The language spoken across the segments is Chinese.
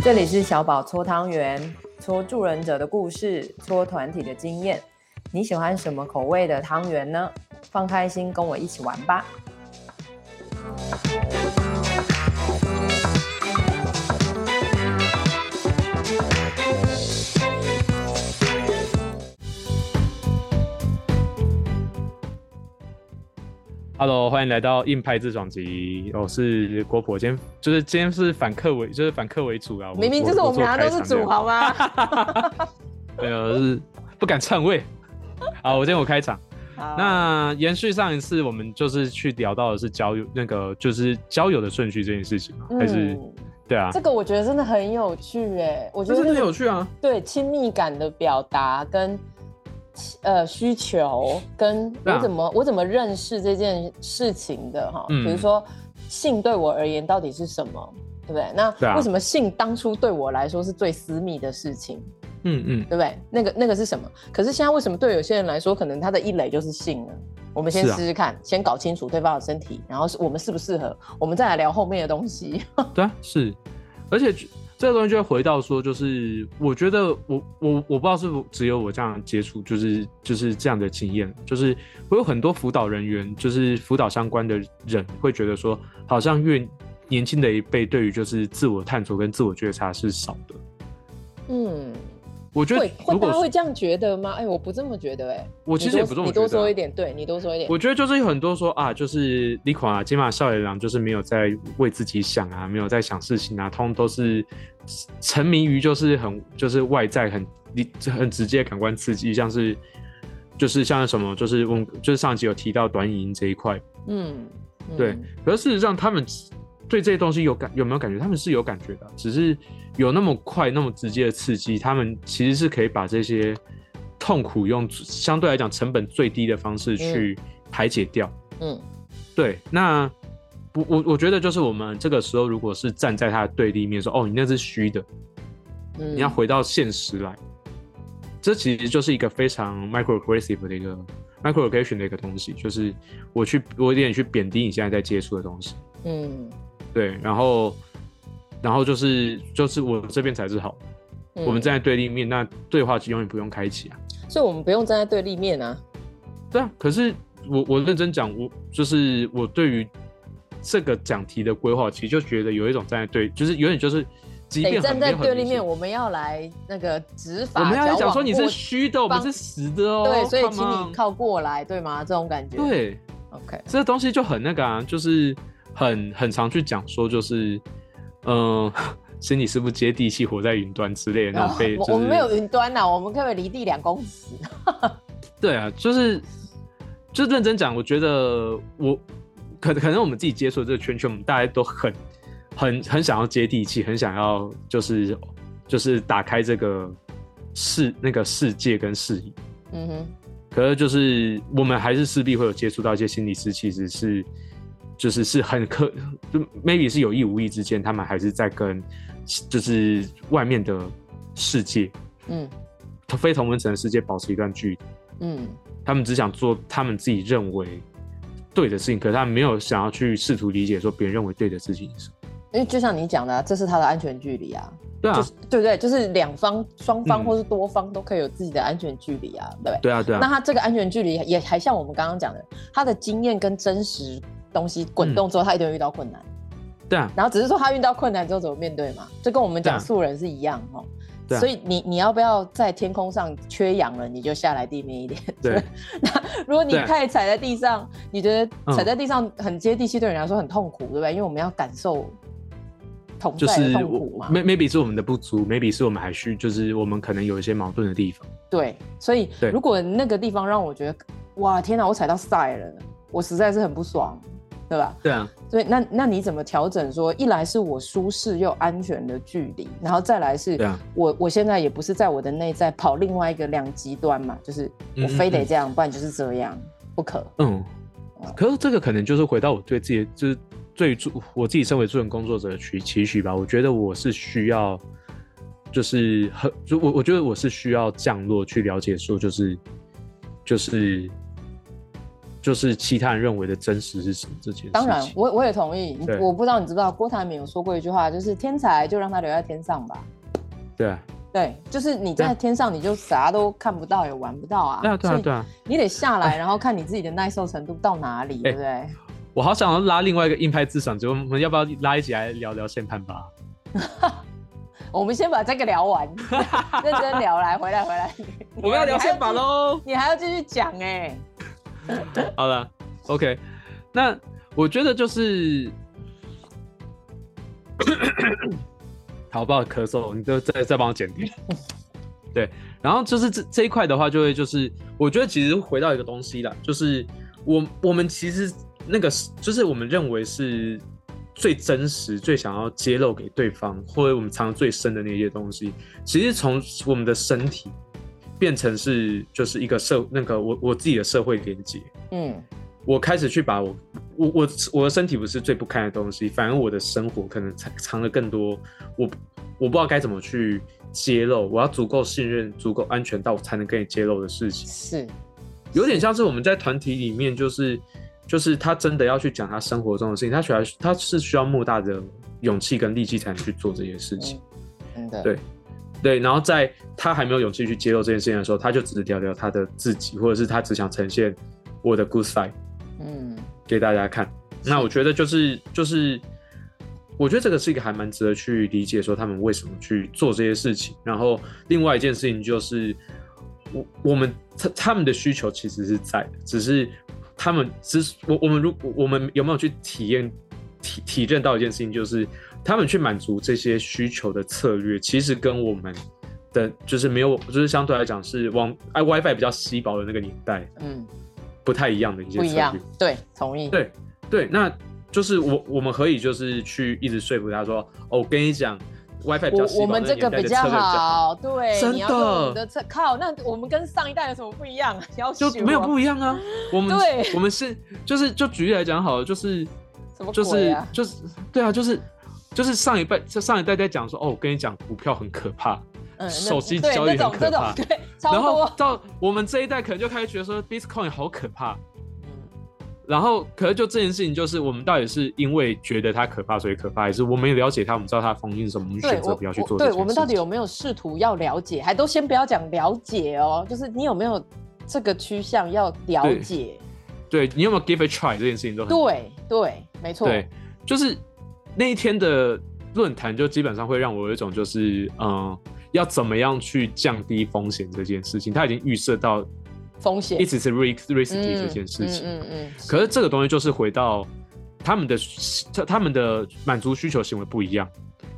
这里是小宝搓汤圆，搓助人者的故事，搓团体的经验。你喜欢什么口味的汤圆呢？放开心，跟我一起玩吧。Hello，欢迎来到硬派自爽集。我是郭婆，今天就是今天是反客为，就是反客为主啊。明明就是我们俩都是主，好吗？没有，是不敢篡位。好，我今天我开场。那延续上一次，我们就是去聊到的是交友，那个就是交友的顺序这件事情吗？嗯、还是对啊？这个我觉得真的很有趣哎，我觉得真的有趣啊。对，亲密感的表达跟。呃，需求跟我怎么、啊、我怎么认识这件事情的哈？嗯、比如说性对我而言到底是什么，对不对？那为什么性当初对我来说是最私密的事情？嗯嗯，对不对？那个那个是什么？可是现在为什么对有些人来说，可能他的一垒就是性呢？我们先试试看，啊、先搞清楚对方的身体，然后是我们适不适合，我们再来聊后面的东西。对啊，是，而且。这个东西就会回到说，就是我觉得我我我不知道是不只有我这样接触，就是就是这样的经验，就是我有很多辅导人员，就是辅导相关的人会觉得说，好像越年轻的一辈对于就是自我探索跟自我觉察是少的，嗯。我觉得会会大家会这样觉得吗？哎，我不这么觉得哎。我其实也不这么觉得。你多说一点，对，你多说一点。我觉得就是有很多说啊，就是你看啊，金马少爷郎就是没有在为自己想啊，没有在想事情啊，通通都是沉迷于就是很就是外在很很直接感官刺激，像是就是像什么就是我就是上集有提到短影音这一块，嗯，嗯对。可是事实上他们。对这些东西有感有没有感觉？他们是有感觉的，只是有那么快、那么直接的刺激，他们其实是可以把这些痛苦用相对来讲成本最低的方式去排解掉。嗯，对。那我我我觉得就是我们这个时候，如果是站在他的对立面说：“哦，你那是虚的。”嗯，你要回到现实来，这其实就是一个非常 microaggressive 的一个 microaggression 的一个东西，就是我去我有点去贬低你现在在接触的东西。嗯。对，然后，然后就是就是我这边才是好，嗯、我们站在对立面，那对话机永远不用开启啊。所以我们不用站在对立面啊。对啊，可是我我认真讲，我就是我对于这个讲题的规划，其实就觉得有一种站在对，就是有点就是，即便站在对立面，我们要来那个执法，我们要讲说你是虚的，我们是实的哦。对，所以请你靠过来，对吗？这种感觉。对，OK，这个东西就很那个啊，就是。很很常去讲说，就是，嗯、呃，心里是不是接地气，活在云端之类的那种被、就是。我们没有云端呐，我们可不可以离地两公尺？对啊，就是，就认真讲，我觉得我可可能我们自己接触的这个圈圈，我们大家都很很很想要接地气，很想要就是就是打开这个世那个世界跟视野。嗯哼。可是就是我们还是势必会有接触到一些心理师，其实是。就是是很可，就 maybe 是有意无意之间，他们还是在跟，就是外面的世界，嗯，非同温层的世界保持一段距离，嗯，他们只想做他们自己认为对的事情，可是他们没有想要去试图理解说别人认为对的事情是什么。因为就像你讲的，这是他的安全距离啊，对啊，就是、对不对？就是两方、双方或是多方都可以有自己的安全距离啊，对不对？对啊，对啊。那他这个安全距离也还像我们刚刚讲的，他的经验跟真实。东西滚动之后，他一定会遇到困难。对啊，然后只是说他遇到困难之后怎么面对嘛，就跟我们讲素人是一样哦。对啊。所以你你要不要在天空上缺氧了，你就下来地面一点。对。那如果你太踩在地上，你觉得踩在地上很接地气，对人来说很痛苦，对不对？因为我们要感受同在的痛苦嘛。Maybe 是我们的不足，Maybe 是我们还需，就是我们可能有一些矛盾的地方。对，所以如果那个地方让我觉得，哇，天哪，我踩到赛了，我实在是很不爽。对吧？对啊，所以那那你怎么调整？说一来是我舒适又安全的距离，然后再来是我我现在也不是在我的内在跑另外一个两极端嘛，就是我非得这样，嗯嗯嗯，不然就是这样，不可。嗯，可是这个可能就是回到我对自己，就是最助我自己身为助人工作者的期期许吧。我觉得我是需要，就是很就我我觉得我是需要降落去了解说，就是就是。就是其他人认为的真实是什么这件事。当然，我我也同意。我不知道你知不知道，郭台铭有说过一句话，就是天才就让他留在天上吧。对啊。对，就是你在天上，你就啥都看不到，也玩不到啊。对啊，对啊，对啊。你得下来，然后看你自己的耐受程度到哪里，对不对？我好想要拉另外一个硬派智赏，就我们要不要拉一起来聊聊宪判吧？我们先把这个聊完，认真聊来，回来回来。我们要聊宪法喽，你还要继续讲哎。好了，OK，那我觉得就是。好，不好咳嗽，你就再再帮我剪掉。对，然后就是这这一块的话，就会就是我觉得其实回到一个东西啦，就是我我们其实那个就是我们认为是最真实、最想要揭露给对方，或者我们藏最深的那些东西，其实从我们的身体变成是就是一个社那个我我自己的社会连接。嗯，我开始去把我我我我的身体不是最不堪的东西，反而我的生活可能藏藏了更多。我我不知道该怎么去揭露，我要足够信任、足够安全到我才能跟你揭露的事情，是。有点像是我们在团体里面，就是就是他真的要去讲他生活中的事情，他需要他是需要莫大的勇气跟力气才能去做这些事情，真的。对对，然后在他还没有勇气去揭露这件事情的时候，他就只是聊聊他的自己，或者是他只想呈现我的 good side，嗯，给大家看。那我觉得就是就是。我觉得这个是一个还蛮值得去理解，说他们为什么去做这些事情。然后另外一件事情就是，我我们他他们的需求其实是在的，只是他们只是我我们如我们有没有去体验体体验到一件事情，就是他们去满足这些需求的策略，其实跟我们的就是没有，就是相对来讲是往哎 WiFi 比较稀薄的那个年代，嗯，不太一样的一些策略。不一样，对，同意。对对，那。就是我，我们可以就是去一直说服他说，哦，我跟你讲，WiFi 比较我，我们这个比较好，对，真的。你的车靠，那我们跟上一代有什么不一样？要就没有不一样啊。我们对，我们是就是就举例来讲好了，就是什么、啊、就是就是对啊，就是就是上一辈上一代在讲说，哦，我跟你讲，股票很可怕，嗯，手机交易很可怕，对，然后到我们这一代可能就开始觉得说，Bitcoin 好可怕。嗯然后，可是就这件事情，就是我们到底是因为觉得它可怕，所以可怕，还是我们也了解它，我们知道它的风险是什么，我们选择不要去做这件事。对，我们到底有没有试图要了解？还都先不要讲了解哦，就是你有没有这个趋向要了解？对，对你有没有 give a try 这件事情都很对对，没错。对，就是那一天的论坛，就基本上会让我有一种就是嗯，要怎么样去降低风险这件事情，他已经预设到。风险一直是 risk risky 这件事情，嗯嗯，嗯，可是这个东西就是回到他们的他他们的满足需求行为不一样，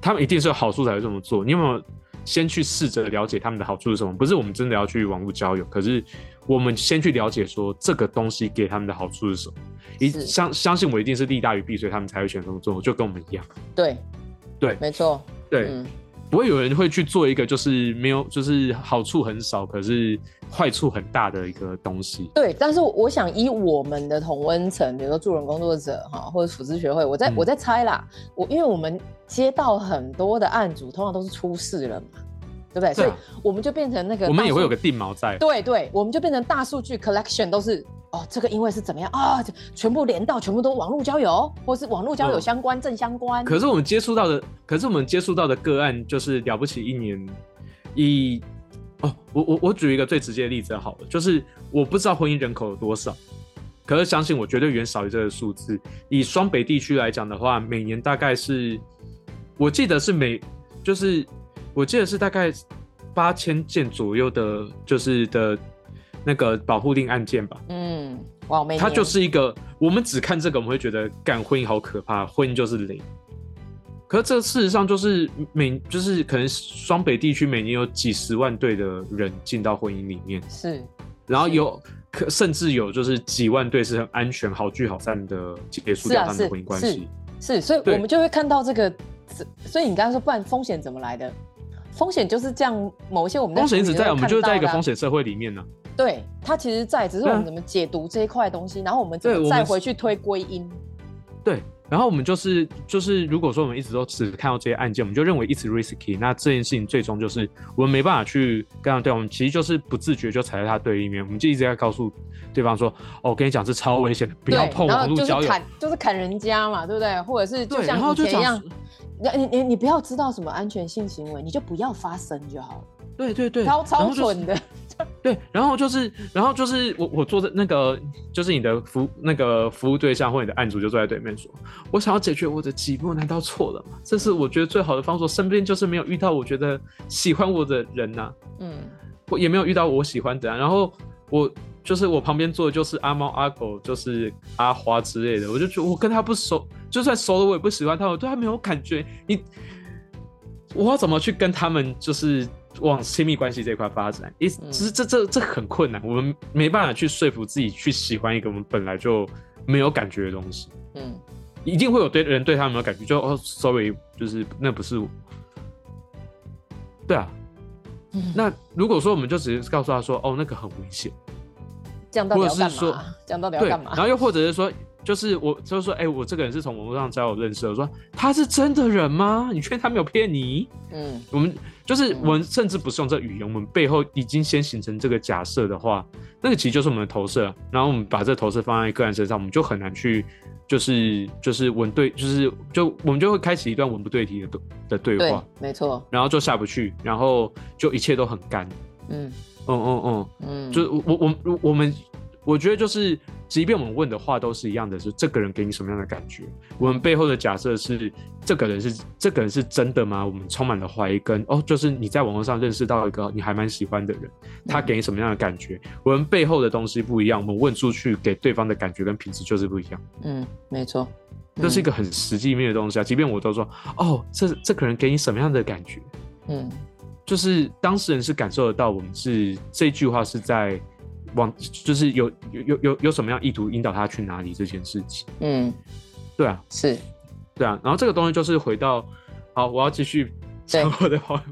他们一定是有好处才会这么做。你有没有先去试着了解他们的好处是什么？不是我们真的要去网络交友，可是我们先去了解说这个东西给他们的好处是什么？一相相信我一定是利大于弊，所以他们才会选这么做，就跟我们一样。对，对，没错，对。嗯不会有人会去做一个就是没有，就是好处很少，可是坏处很大的一个东西。对，但是我想以我们的同温层，比如说助人工作者哈，或者辅资学会，我在、嗯、我在猜啦，我因为我们接到很多的案主，通常都是出事了嘛，对不对？所以我们就变成那个，我们也会有个定锚在。对对，我们就变成大数据 collection 都是。哦，这个因为是怎么样啊？全部连到，全部都网络交友，或是网络交友相关、嗯、正相关。可是我们接触到的，可是我们接触到的个案就是了不起一年以哦。我我我举一个最直接的例子好了，就是我不知道婚姻人口有多少，可是相信我绝对远少于这个数字。以双北地区来讲的话，每年大概是，我记得是每就是我记得是大概八千件左右的，就是的。那个保护令案件吧，嗯，哇，没，它就是一个，我们只看这个，我们会觉得干婚姻好可怕，婚姻就是零。可是这事实上就是每，就是可能双北地区每年有几十万对的人进到婚姻里面，是，然后有，可甚至有就是几万对是很安全、好聚好散的结束掉他们的婚姻关系，是，是，所以我们就会看到这个，所以你刚刚说，不然风险怎么来的？风险就是这样，某一些我们风险一直在，我们就是在一个风险社会里面呢、啊。对，它其实在，只是我们怎么解读这一块东西，然后我们怎么再回去推归因。对，然后我们就是就是，如果说我们一直都只看到这些案件，我们就认为 it's risky，那这件事情最终就是我们没办法去跟他对，我们其实就是不自觉就踩在他对立面，我们就一直在告诉对方说，哦，我跟你讲是超危险的，不要碰网络交友，砍就是砍人家嘛，对不对？或者是就像以前一样，你你你不要知道什么安全性行为，你就不要发生就好了。对对对，超超蠢的。对，然后就是，然后就是我我坐在那个，就是你的服那个服务对象或你的案主就坐在对面说，我想要解决我的寂寞，难道错了吗？这是我觉得最好的方式。身边就是没有遇到我觉得喜欢我的人呐、啊，嗯，我也没有遇到我喜欢的、啊。然后我就是我旁边坐的就是阿猫阿狗，就是阿花之类的，我就觉得我跟他不熟，就算熟了我也不喜欢他，我对他没有感觉。你我要怎么去跟他们就是？往亲密关系这块发展，一其实这这这很困难，我们没办法去说服自己去喜欢一个我们本来就没有感觉的东西。嗯，一定会有对人对他没有感觉，就哦，sorry，就是那不是我。对啊，嗯、那如果说我们就直接告诉他说，哦，那个很危险，这样到底要干嘛？这样到底要干嘛？然后又或者是说。就是我，就是说，哎、欸，我这个人是从网络上交友认识的。我说他是真的人吗？你确定他没有骗你？嗯，我们就是我们甚至不是用这语言，我们背后已经先形成这个假设的话，那个其实就是我们的投射。然后我们把这个投射放在个人身上，我们就很难去，就是就是文对，就是就我们就会开启一段文不对题的的对话。对，没错。然后就下不去，然后就一切都很干。嗯嗯嗯嗯嗯，就我我我我们。我觉得就是，即便我们问的话都是一样的，是这个人给你什么样的感觉？我们背后的假设是，这个人是这个人是真的吗？我们充满了怀疑跟哦，就是你在网络上认识到一个你还蛮喜欢的人，他给你什么样的感觉？嗯、我们背后的东西不一样，我们问出去给对方的感觉跟品质就是不一样。嗯，没错，这是一个很实际面的东西啊。即便我都说哦，这这个人给你什么样的感觉？嗯，就是当事人是感受得到，我们是这句话是在。往就是有有有有有什么样意图引导他去哪里这件事情，嗯，对啊，是，对啊，然后这个东西就是回到，好，我要继续讲我的话，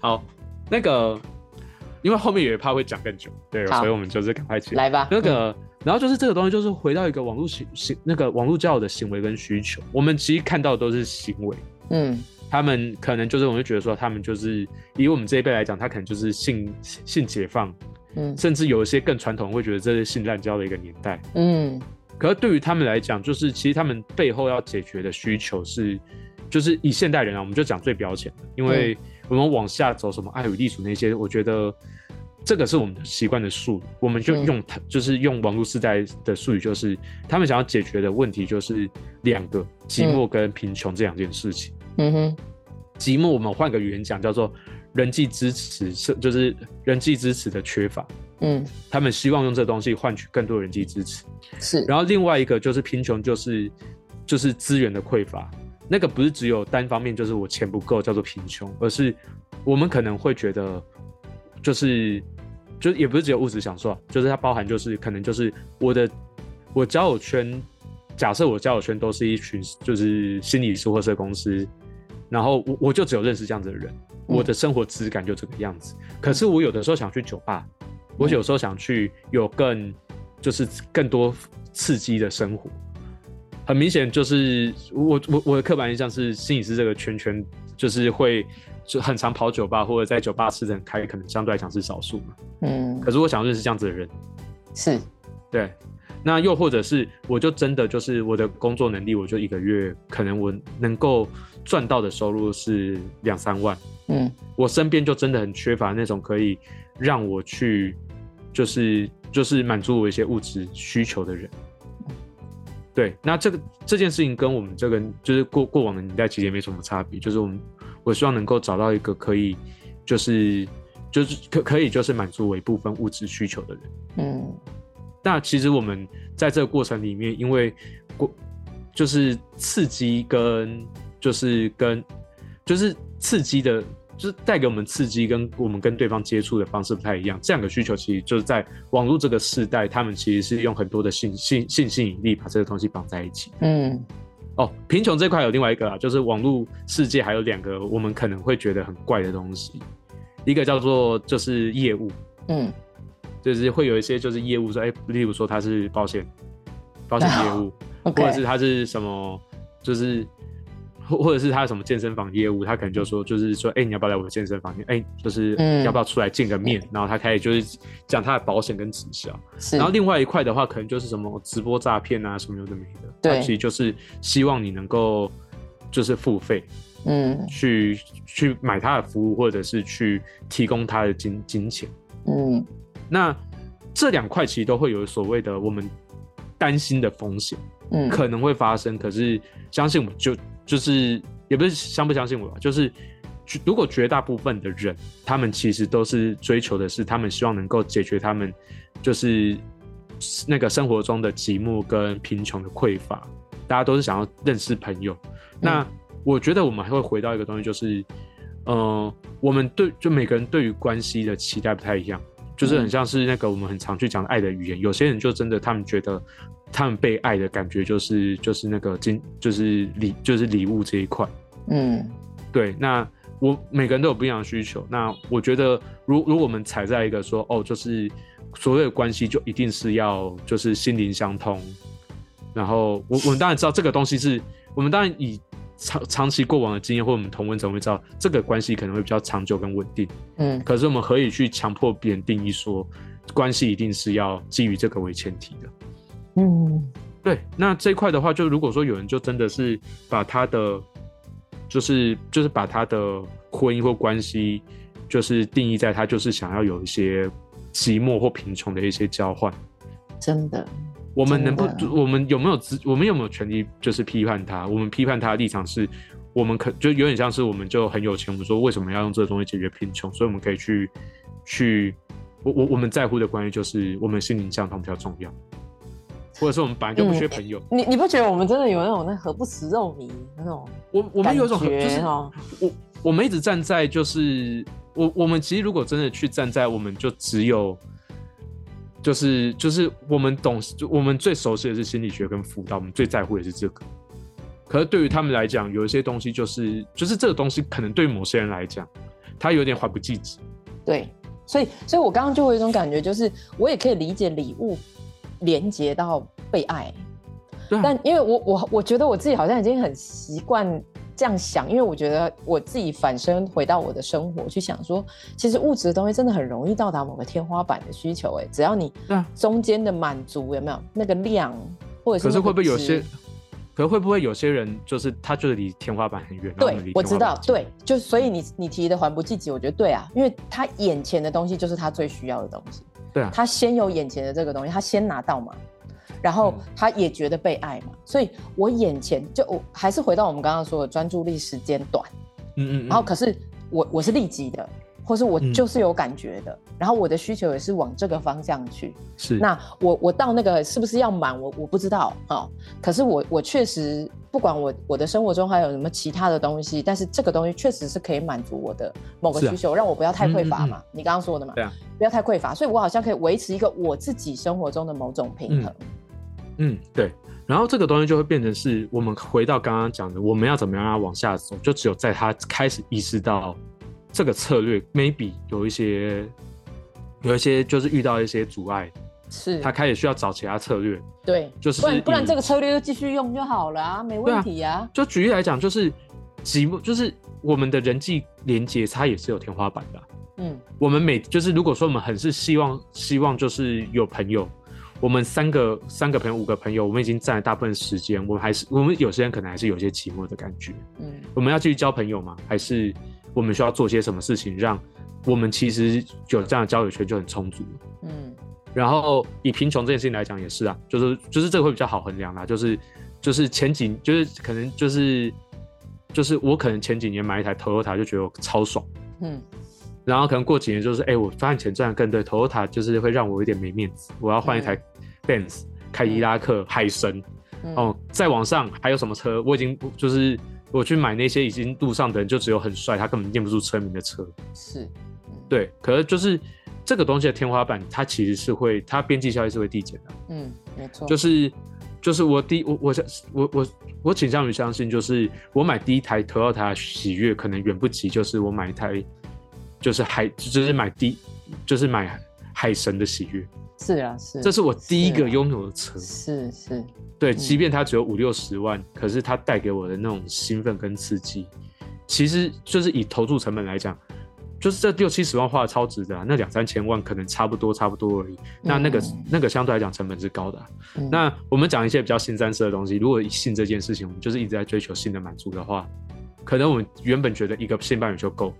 好，那个，因为后面也怕会讲更久，对，所以我们就是赶快起来吧。那个，然后就是这个东西就是回到一个网络行行那个网络交友的行为跟需求，我们其实看到的都是行为，嗯，他们可能就是我们就觉得说他们就是以我们这一辈来讲，他可能就是性性解放。嗯，甚至有一些更传统会觉得这是性滥交的一个年代。嗯，可是对于他们来讲，就是其实他们背后要解决的需求是，就是以现代人啊，我们就讲最表浅的，因为我们往下走什么爱与隶属那些，我觉得这个是我们的习惯的术语，我们就用它，就是用网络时代的术语，就是他们想要解决的问题就是两个寂寞跟贫穷这两件事情。嗯哼，寂寞我们换个语言讲叫做。人际支持是就是人际支持的缺乏，嗯，他们希望用这东西换取更多人际支持，是。然后另外一个就是贫穷，就是就是资源的匮乏，那个不是只有单方面，就是我钱不够叫做贫穷，而是我们可能会觉得，就是就也不是只有物质享受，就是它包含就是可能就是我的我交友圈，假设我交友圈都是一群就是心理师或社公司，然后我我就只有认识这样子的人。我的生活质感就这个样子，可是我有的时候想去酒吧，我有时候想去有更就是更多刺激的生活。很明显就是我我我的刻板印象是心理师这个圈圈就是会就很常跑酒吧或者在酒吧吃的很开，可能相对来讲是少数嘛。嗯。可是我想认识这样子的人，是，对。那又或者是我就真的就是我的工作能力，我就一个月可能我能够。赚到的收入是两三万，嗯，我身边就真的很缺乏那种可以让我去，就是就是满足我一些物质需求的人。对，那这个这件事情跟我们这个就是过过往的年代其实也没什么差别，就是我们我希望能够找到一个可以，就是就是可可以就是满足我一部分物质需求的人。嗯，那其实我们在这个过程里面，因为过就是刺激跟。就是跟，就是刺激的，就是带给我们刺激，跟我们跟对方接触的方式不太一样。这两个需求其实就是在网络这个时代，他们其实是用很多的性性性吸引力把这个东西绑在一起。嗯，哦，贫穷这块有另外一个啊，就是网络世界还有两个我们可能会觉得很怪的东西，一个叫做就是业务，嗯，就是会有一些就是业务说，哎、欸，例如说他是保险，保险业务，oh, 或者是他是什么。就是。或或者是他什么健身房业务，他可能就说，就是说，哎、欸，你要不要来我的健身房？哎、欸，就是要不要出来见个面？嗯、然后他开始就是讲他的保险跟直销。然后另外一块的话，可能就是什么直播诈骗啊，什么有的没的。对。其实就是希望你能够就是付费，嗯，去去买他的服务，或者是去提供他的金金钱。嗯。那这两块其实都会有所谓的我们担心的风险，嗯，可能会发生。可是相信我，就。就是也不是相不相信我吧，就是如果绝大部分的人，他们其实都是追求的是，他们希望能够解决他们就是那个生活中的寂寞跟贫穷的匮乏，大家都是想要认识朋友。嗯、那我觉得我们还会回到一个东西，就是，呃，我们对就每个人对于关系的期待不太一样，就是很像是那个我们很常去讲爱的语言，有些人就真的他们觉得。他们被爱的感觉就是就是那个金就是礼就是礼物这一块，嗯，对。那我每个人都有不一样的需求。那我觉得，如如果我们踩在一个说哦，就是所有的关系就一定是要就是心灵相通，然后我我们当然知道这个东西是我们当然以长长期过往的经验或我们同温层会知道这个关系可能会比较长久跟稳定，嗯。可是我们何以去强迫别人定义说关系一定是要基于这个为前提的？嗯，对，那这一块的话，就如果说有人就真的是把他的，就是就是把他的婚姻或关系，就是定义在他就是想要有一些寂寞或贫穷的一些交换，真的，我们能不，我们有没有资，我们有没有权利就是批判他？我们批判他的立场是，我们可就有点像是我们就很有钱，我们说为什么要用这个东西解决贫穷？所以我们可以去去，我我我们在乎的关系就是我们心灵相通比较重要。或者是我们本来就不缺朋友，嗯、你你不觉得我们真的有那种那何不食肉糜那种？我我们有一种就是我我们一直站在就是我我们其实如果真的去站在，我们就只有就是就是我们懂，就我们最熟悉的是心理学跟辅导，我们最在乎的是这个。可是对于他们来讲，有一些东西就是就是这个东西可能对某些人来讲，他有点怀不济急。对，所以所以我刚刚就会有一种感觉，就是我也可以理解礼物。连接到被爱，啊、但因为我我我觉得我自己好像已经很习惯这样想，因为我觉得我自己反身回到我的生活去想说，其实物质的东西真的很容易到达某个天花板的需求，哎，只要你中间的满足有没有那个量，或者是，可是会不会有些，可是会不会有些人就是他就是离天花板很远？对，我知道，对，就所以你你提的缓不济急，我觉得对啊，因为他眼前的东西就是他最需要的东西。对啊，他先有眼前的这个东西，他先拿到嘛，然后他也觉得被爱嘛，嗯、所以我眼前就我还是回到我们刚刚说的专注力时间短，嗯，嗯嗯，然后可是我我是立即的，或是我就是有感觉的，嗯、然后我的需求也是往这个方向去，是，那我我到那个是不是要满我我不知道啊、哦，可是我我确实。不管我我的生活中还有什么其他的东西，但是这个东西确实是可以满足我的某个需求，啊、让我不要太匮乏嘛。嗯嗯嗯，你刚刚说的嘛，对啊，不要太匮乏，所以我好像可以维持一个我自己生活中的某种平衡。嗯，嗯，对。然后这个东西就会变成是我们回到刚刚讲的，我们要怎么样让它往下走？就只有在他开始意识到这个策略 maybe 有一些有一些就是遇到一些阻碍。是他开始需要找其他策略，对，就是不然不然这个策略就继续用就好了啊，没问题啊。就举例来讲，就是寂寞，就是我们的人际连接，它也是有天花板的。嗯，我们每就是如果说我们很是希望希望就是有朋友，我们三个三个朋友五个朋友，我们已经占了大部分时间，我们还是我们有些人可能还是有些寂寞的感觉。嗯，我们要继续交朋友吗？还是我们需要做些什么事情，让我们其实有这样的交友圈就很充足？嗯。然后以贫穷这件事情来讲也是啊，就是就是这个会比较好衡量啦，就是就是前几就是可能就是就是我可能前几年买一台 Toyota 就觉得我超爽，嗯，然后可能过几年就是哎、欸、我发现钱赚的更对，Toyota 就是会让我有点没面子，我要换一台 Benz、嗯、凯迪拉克、嗯、海神，哦、嗯，再往上还有什么车？我已经就是我去买那些已经路上的人就只有很帅，他根本念不出车名的车，是，嗯、对，可是就是。这个东西的天花板，它其实是会，它边际效益是会递减的。嗯，没错。就是，就是我第我我我我我倾向于相信，就是我买第一台 Toyota 喜悦，可能远不及，就是我买一台，就是海，就是买第，就是买海神的喜悦。是啊，是。这是我第一个拥有的车。是是。对，即便它只有五六十万，可是它带给我的那种兴奋跟刺激，其实就是以投注成本来讲。就是这六七十万花的超值的，啊，那两三千万可能差不多差不多而已。那那个、嗯、那个相对来讲成本是高的，啊。嗯、那我们讲一些比较新三色的东西，如果性这件事情，我们就是一直在追求性的满足的话，可能我们原本觉得一个性伴侣就够，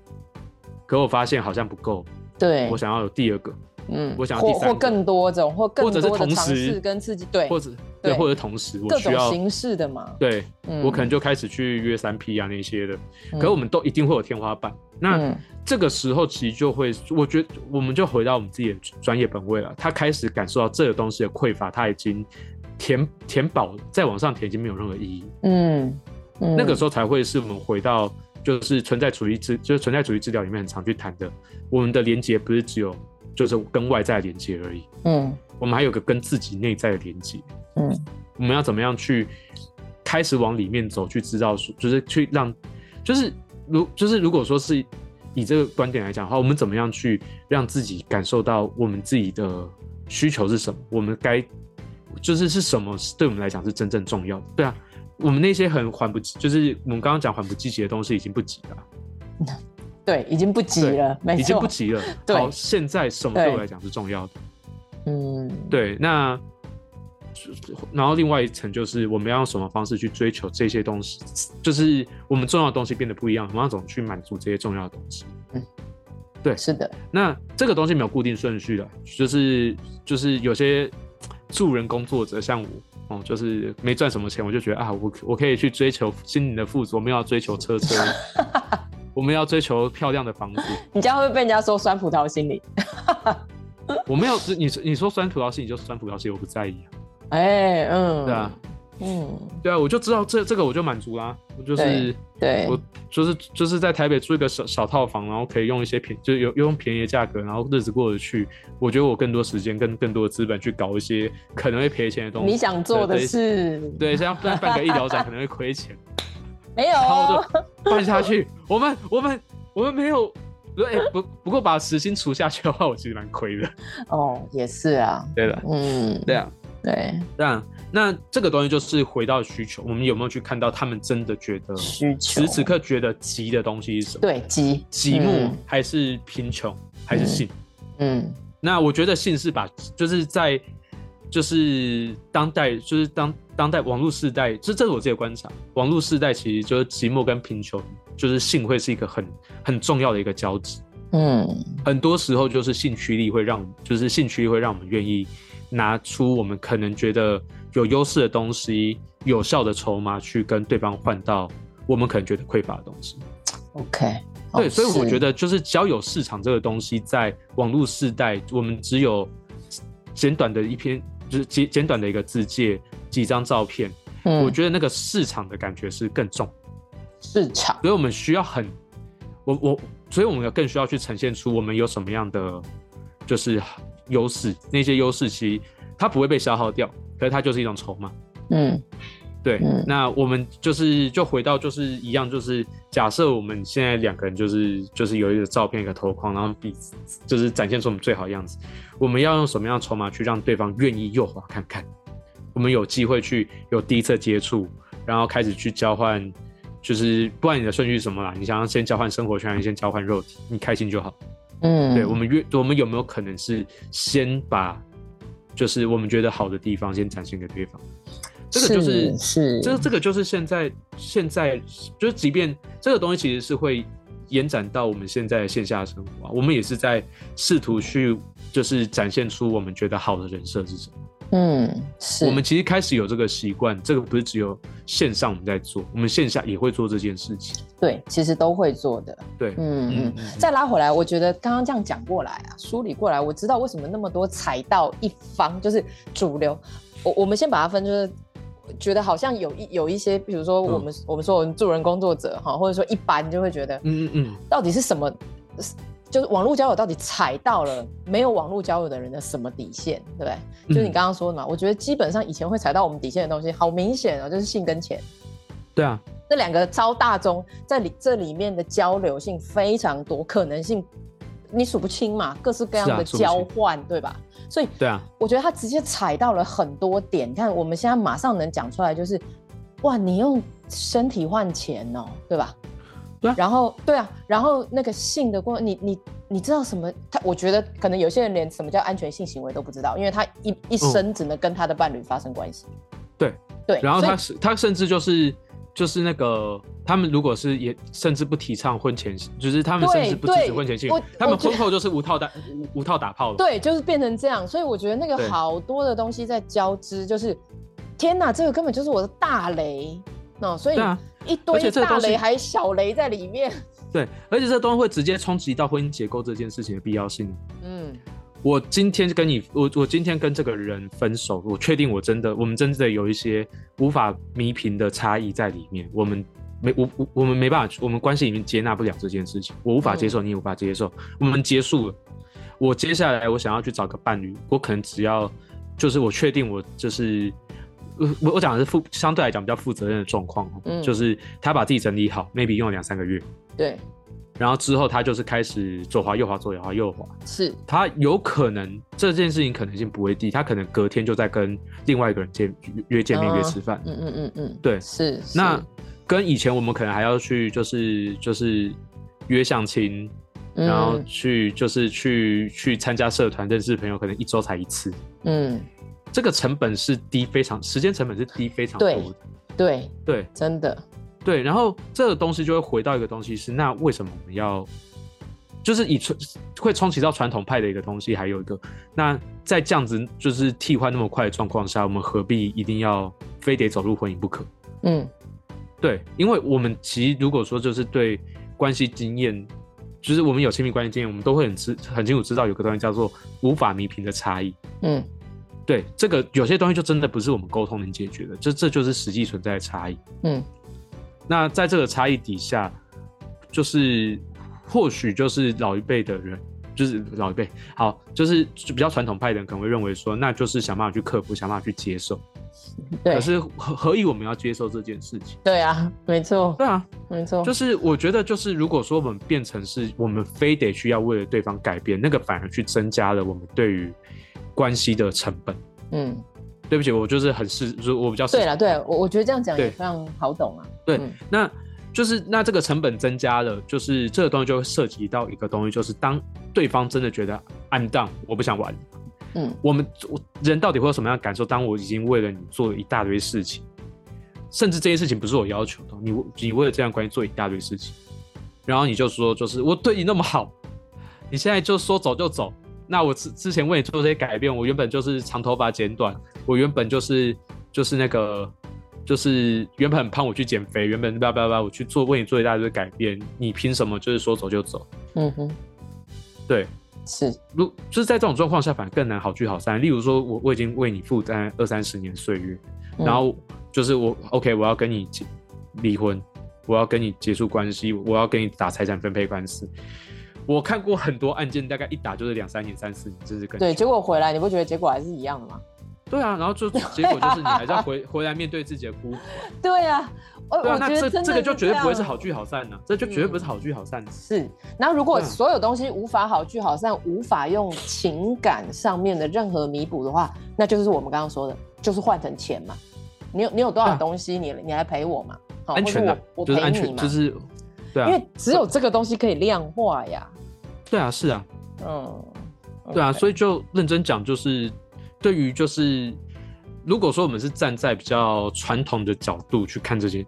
可我发现好像不够。对，我想要有第二个。嗯，我想要第三个，或或更多种，或更多的尝试跟刺激，对，或者对，或者同时我需要形式的嘛。对，嗯、我可能就开始去约三 P 啊那些的，嗯、可是我们都一定会有天花板。那这个时候其实就会，我觉得我们就回到我们自己的专业本位了。他开始感受到这个东西的匮乏，他已经填填饱，再往上填已经没有任何意义。嗯，嗯，那个时候才会是我们回到就是存在主义治，就是存在主义治疗里面很常去谈的，我们的连接不是只有。就是跟外在连接而已。嗯，我们还有个跟自己内在的连接。嗯，我们要怎么样去开始往里面走，去知道，就是去让，就是如就是如果说是以这个观点来讲的话，我们怎么样去让自己感受到我们自己的需求是什么？我们该就是是什么对我们来讲是真正重要的？对啊，我们那些很缓不，就是我们刚刚讲缓不积极的东西已经不急了。对，已经不急了，没错，已经不急了。好，现在什么对我来讲是重要的？嗯，对。那然后另外一层就是我们要用什么方式去追求这些东西？就是我们重要的东西变得不一样，我们要怎么去满足这些重要的东西？嗯，对，是的。那这个东西没有固定顺序的，就是就是有些助人工作者，像我哦，就是没赚什么钱，我就觉得啊，我我可以去追求心灵的富足，我们要追求车车。我们要追求漂亮的房子。你这样会不会被人家说酸葡萄心理？我没有，你你说酸葡萄心理就酸葡萄心理，我不在意。哎，嗯，对啊，嗯，对啊，我就知道这这个我就满足啦。我就是对，我就是就是在台北租一个小小套房，然后可以用一些便，就有用便宜的价格，然后日子过得去。我觉得我更多时间跟更多的资本去搞一些可能会赔钱的东西。你想做的事，对，像办办个医疗展可能会亏钱。没有，然后就办下去。我们我们我们没有，哎不不过把时薪除下去的话，我其实蛮亏的。哦，也是啊。对的，嗯，对啊，对。这样，那这个东西就是回到需求，我们有没有去看到他们真的觉得需求？此时此刻觉得急的东西是什么？对，急，寂寞还是贫穷还是性？嗯，那我觉得性是把就是在。就是当代，就是当当代网络时代，这这是我自己的观察。网络时代其实就是寂寞跟贫穷，就是性会是一个很很重要的一个交集。嗯，很多时候就是性驱力会让，就是性驱力会让我们愿意拿出我们可能觉得有优势的东西，有效的筹码去跟对方换到我们可能觉得匮乏的东西。OK，对，所以我觉得就是交友市场这个东西，在网络时代，我们只有简短的一篇。就是简简短的一个字介，几张照片，嗯，我觉得那个市场的感觉是更重。市场，所以我们需要很，我我，所以我们要更需要去呈现出我们有什么样的就是优势，那些优势其实它不会被消耗掉，可是它就是一种筹码。嗯。对，嗯、那我们就是就回到就是一样，就是假设我们现在两个人就是就是有一个照片一个头框，然后彼此就是展现出我们最好的样子。我们要用什么样的筹码去让对方愿意右滑看看？我们有机会去有第一次接触，然后开始去交换，就是不管你的顺序是什么啦，你想要先交换生活圈，还是先交换肉体，你开心就好。嗯，对，我们越我们有没有可能是先把就是我们觉得好的地方先展现给对方？这个就是是，这这个就是现在现在就是，即便这个东西其实是会延展到我们现在的线下生活，我们也是在试图去就是展现出我们觉得好的人设是什么。嗯，是我们其实开始有这个习惯，这个不是只有线上我们在做，我们线下也会做这件事情。对，其实都会做的。对，嗯嗯。嗯再拉回来，我觉得刚刚这样讲过来啊，梳理过来，我知道为什么那么多踩到一方，就是主流。我我们先把它分，就是。觉得好像有一有一些，比如说我们、嗯、我们说我们助人工作者哈，或者说一般就会觉得，嗯嗯嗯，到底是什么？就是网络交友到底踩到了没有网络交友的人的什么底线，对不对？嗯、就是你刚刚说的嘛，我觉得基本上以前会踩到我们底线的东西，好明显哦，就是性跟钱。对啊，这两个超大宗在里这里面的交流性非常多，可能性你数不清嘛，各式各样的交换，对吧？所以，对啊，我觉得他直接踩到了很多点。你看，我们现在马上能讲出来，就是哇，你用身体换钱哦，对吧？对啊。然后，对啊，然后那个性的过，你你你知道什么？他我觉得可能有些人连什么叫安全性行为都不知道，因为他一一生只能跟他的伴侣发生关系。对对。然后他是他甚至就是。就是那个，他们如果是也甚至不提倡婚前，就是他们甚至不支持婚前性，他们婚后就是无套打无无套打炮了。对，就是变成这样。所以我觉得那个好多的东西在交织，就是天哪，这个根本就是我的大雷。那所以一堆大雷还小雷在里面。对，而且这东西会直接冲击到婚姻结构这件事情的必要性。嗯。我今天跟你，我我今天跟这个人分手，我确定我真的，我们真的有一些无法弥平的差异在里面，我们没我我我们没办法，我们关系里面接纳不了这件事情，我无法接受，你也无法接受，我们结束了。我接下来我想要去找个伴侣，我可能只要就是我确定我就是我我讲的是负相对来讲比较负责任的状况，嗯，就是他把自己整理好，maybe 用了两三个月，对。然后之后他就是开始左滑右滑左滑右滑，是。他有可能这件事情可能性不会低，他可能隔天就在跟另外一个人见约见面约吃饭，嗯嗯嗯嗯，对，是。那跟以前我们可能还要去就是就是约相亲，然后去就是去去参加社团认识朋友，可能一周才一次，嗯，这个成本是低非常，时间成本是低非常多的，对对对，真的。对，然后这个东西就会回到一个东西是，那为什么我们要，就是以传会冲击到传统派的一个东西，还有一个，那在这样子就是替换那么快的状况下，我们何必一定要非得走入婚姻不可？嗯，对，因为我们其实如果说就是对关系经验，就是我们有亲密关系经验，我们都会很知很清楚知道有个东西叫做无法弥平的差异。嗯，对，这个有些东西就真的不是我们沟通能解决的，这这就是实际存在的差异。嗯。那在这个差异底下，就是或许就是老一辈的人，就是老一辈，好，就是比较传统派的人可能会认为说，那就是想办法去克服，想办法去接受。对。可是何何以我们要接受这件事情？对啊，没错。对啊，没错。就是我觉得，就是如果说我们变成是我们非得需要为了对方改变，那个反而去增加了我们对于关系的成本。嗯。对不起，我就是很是，我比较对了，对我我觉得这样讲也非常好懂啊。对，嗯、那就是那这个成本增加了，就是这个东西就会涉及到一个东西，就是当对方真的觉得 I'm done，我不想玩，嗯，我们人到底会有什么样的感受？当我已经为了你做了一大堆事情，甚至这些事情不是我要求的，你你为了这样关系做一大堆事情，然后你就说，就是我对你那么好，你现在就说走就走。那我之之前为你做这些改变，我原本就是长头发剪短，我原本就是就是那个就是原本很胖，我去减肥，原本叭叭叭我去做为你做一大堆改变，你凭什么就是说走就走？嗯哼，对，是，如就是在这种状况下，反而更难好聚好散。例如说，我我已经为你负担二三十年岁月，然后就是我 OK，我要跟你离婚，我要跟你结束关系，我要跟你打财产分配官司。我看过很多案件，大概一打就是两三年、三四年，甚至更久。对，结果回来你不觉得结果还是一样的吗？对啊，然后就 结果就是你还是要回回来面对自己的孤独。对啊，对啊，那这这个就绝对不会是好聚好散呢、啊，这就绝对不是好聚好散。是，然后如果所有东西无法好聚好散，无法用情感上面的任何弥补的话，那就是我们刚刚说的，就是换成钱嘛。你有你有多少东西，你、啊、你来赔我嘛？好，安全的，我赔你嘛。就是，对啊，因为只有这个东西可以量化呀。对啊，是啊，嗯，对啊，所以就认真讲，就是对于就是，如果说我们是站在比较传统的角度去看这件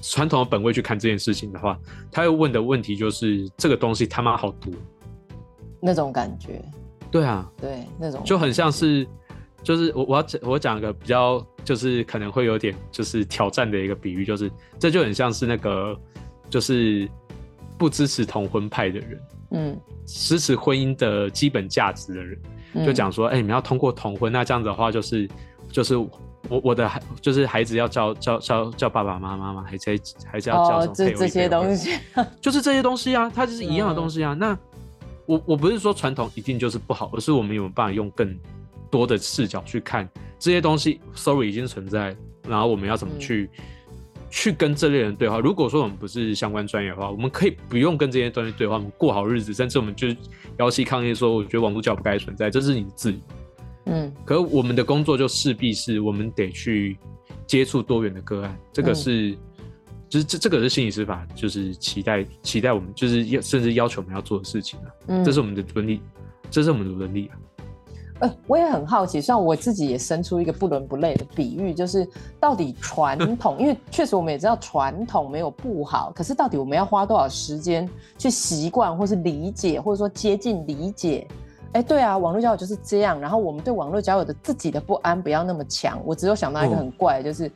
传统的本位去看这件事情的话，他又问的问题就是这个东西他妈好毒，那种感觉，对啊，对，那种就很像是，就是我我要讲我讲一个比较就是可能会有点就是挑战的一个比喻，就是这就很像是那个就是不支持同婚派的人。嗯，支持婚姻的基本价值的人，嗯、就讲说，哎、欸，你们要通过同婚，那这样子的话，就是，就是我我的孩，就是孩子要叫叫叫叫爸爸妈妈吗？还是还是要叫什么？这这些东西，就是这些东西啊，它就是一样的东西啊。嗯、那我我不是说传统一定就是不好，而是我们有没有办法用更多的视角去看这些东西？Sorry，已经存在，然后我们要怎么去？嗯去跟这类人对话。如果说我们不是相关专业的话，我们可以不用跟这些东西对话，我们过好日子，甚至我们就摇旗抗议说，我觉得网络教不该存在，这是你的自由。嗯，可我们的工作就势必是我们得去接触多元的个案，这个是。嗯就是这这个是心理师法，就是期待期待我们，就是要甚至要求我们要做的事情啊。嗯，这是我们的伦理，这是我们的伦理啊。呃，我也很好奇，像我自己也生出一个不伦不类的比喻，就是到底传统，因为确实我们也知道传统没有不好，可是到底我们要花多少时间去习惯，或是理解，或者说接近理解？哎，对啊，网络交友就是这样。然后我们对网络交友的自己的不安不要那么强。我只有想到一个很怪，就是。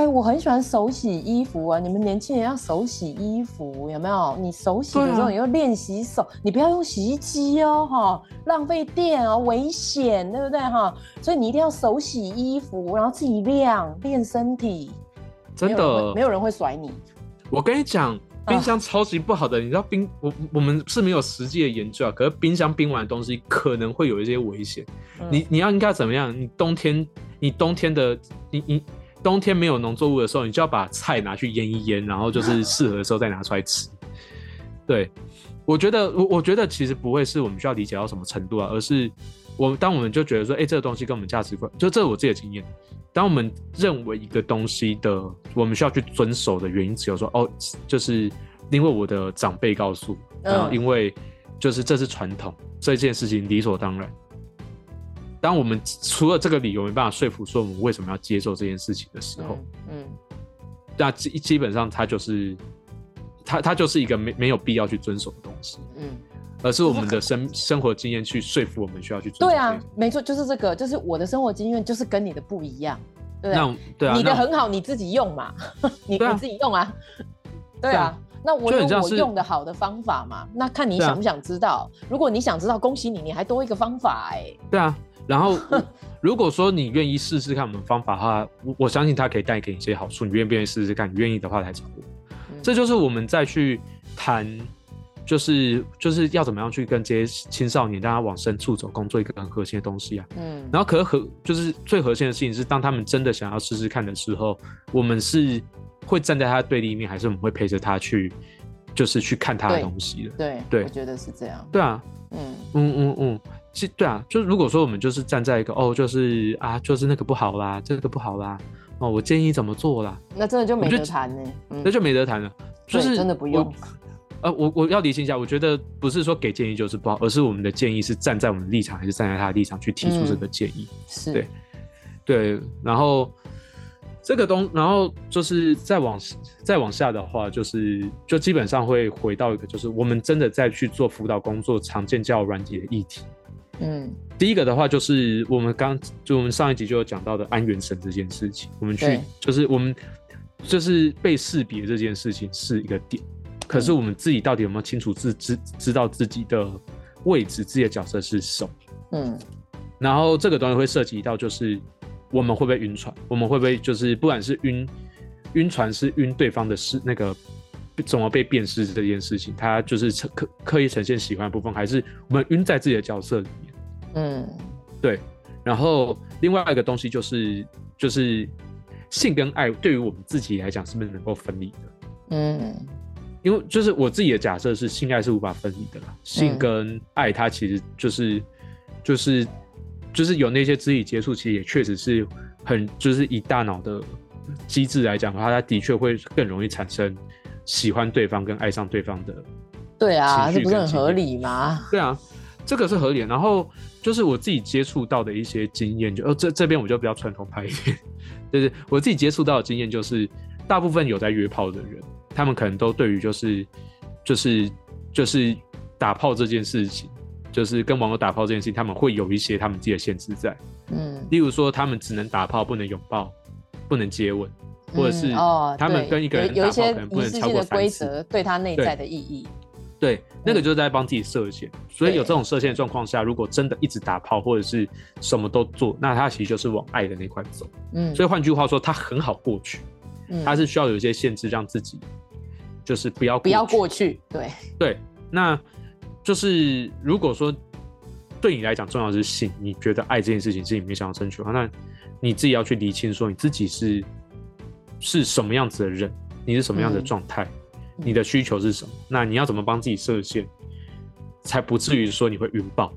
哎，我很喜欢手洗衣服啊！你们年轻人要手洗衣服，有没有？你手洗的时候，你要练习手，你不要用洗衣机哦，哈，浪费电哦，危险，对不对哈？所以你一定要手洗衣服，然后自己晾练身体。真的，没有人会甩你。我跟你讲，冰箱超级不好的，啊、你知道冰，我我们是没有实际的研究啊，可是冰箱冰完的东西可能会有一些危险。嗯、你你要应该怎么样？你冬天，你冬天的，你你。冬天没有农作物的时候，你就要把菜拿去腌一腌，然后就是 适合的时候再拿出来吃。对，我觉得我我觉得其实不会是我们需要理解到什么程度啊，而是我们当我们就觉得说，哎、欸，这个东西跟我们价值观，就这是我自己的经验。当我们认为一个东西的我们需要去遵守的原因，只有说哦，就是因为我的长辈告诉，然后因为就是这是传统，这件事情理所当然。当我们除了这个理由没办法说服说我们为什么要接受这件事情的时候，嗯，那基基本上它就是，它它就是一个没没有必要去遵守的东西，嗯，而是我们的生生活经验去说服我们需要去遵守。对啊，没错，就是这个，就是我的生活经验就是跟你的不一样，对那对啊，你的很好，你自己用嘛，你你自己用啊，对啊，那我有我用的好的方法嘛，那看你想不想知道，如果你想知道，恭喜你，你还多一个方法哎，对啊。然后，如果说你愿意试试看我们方法的话，我我相信它可以带给你一些好处。你愿不愿意试试看？你愿意的话来找我。嗯、这就是我们再去谈，就是就是要怎么样去跟这些青少年让他往深处走，工作一个很核心的东西啊。嗯。然后可核就是最核心的事情是，当他们真的想要试试看的时候，我们是会站在他的对立面，还是我们会陪着他去，就是去看他的东西的？对对，对我觉得是这样。对啊。嗯嗯嗯嗯。其对啊，就是如果说我们就是站在一个哦，就是啊，就是那个不好啦，这个不好啦，哦，我建议怎么做啦，那真的就没得谈呢，嗯、那就没得谈了，就是真的不用。呃，我我要理清一下，我觉得不是说给建议就是不好，而是我们的建议是站在我们的立场，还是站在他的立场去提出这个建议，嗯、是对对，然后这个东，然后就是再往再往下的话，就是就基本上会回到一个，就是我们真的在去做辅导工作，常见交友软体的议题。嗯，第一个的话就是我们刚就我们上一集就有讲到的安元神这件事情，我们去就是我们就是被识别这件事情是一个点，可是我们自己到底有没有清楚自知知道自己的位置，自己的角色是什么？嗯，然后这个东西会涉及到就是我们会不会晕船，我们会不会就是不管是晕晕船是晕对方的是那个。怎么被辨识这件事情，他就是刻刻意呈现喜欢的部分，还是我们晕在自己的角色里面？嗯，对。然后另外一个东西就是，就是性跟爱对于我们自己来讲，是不是能够分离的？嗯，因为就是我自己的假设是，性爱是无法分离的啦。性跟爱，它其实就是就是就是有那些肢体接触，其实也确实是很就是以大脑的机制来讲的话，它的确会更容易产生。喜欢对方跟爱上对方的，对啊，这不是很合理吗？对啊，这个是合理的。然后就是我自己接触到的一些经验，就哦这这边我就比较传统派一点，就是我自己接触到的经验，就是大部分有在约炮的人，他们可能都对于就是就是就是打炮这件事情，就是跟网友打炮这件事情，他们会有一些他们自己的限制在，嗯，例如说他们只能打炮，不能拥抱，不能接吻。或者是他们跟一个人打炮可能不能超过三次，对他内在的意义，对，那个就是在帮自己设限。嗯、所以有这种设限的状况下，如果真的一直打炮或者是什么都做，那他其实就是往爱的那块走。嗯，所以换句话说，他很好过去，嗯、他是需要有一些限制，让自己就是不要不要过去。对。对，那就是如果说对你来讲重要的是性，你觉得爱这件事情是你没想要争取的话，那你自己要去理清，说你自己是。是什么样子的人，你是什么样的状态，嗯、你的需求是什么？那你要怎么帮自己设限，才不至于说你会晕爆？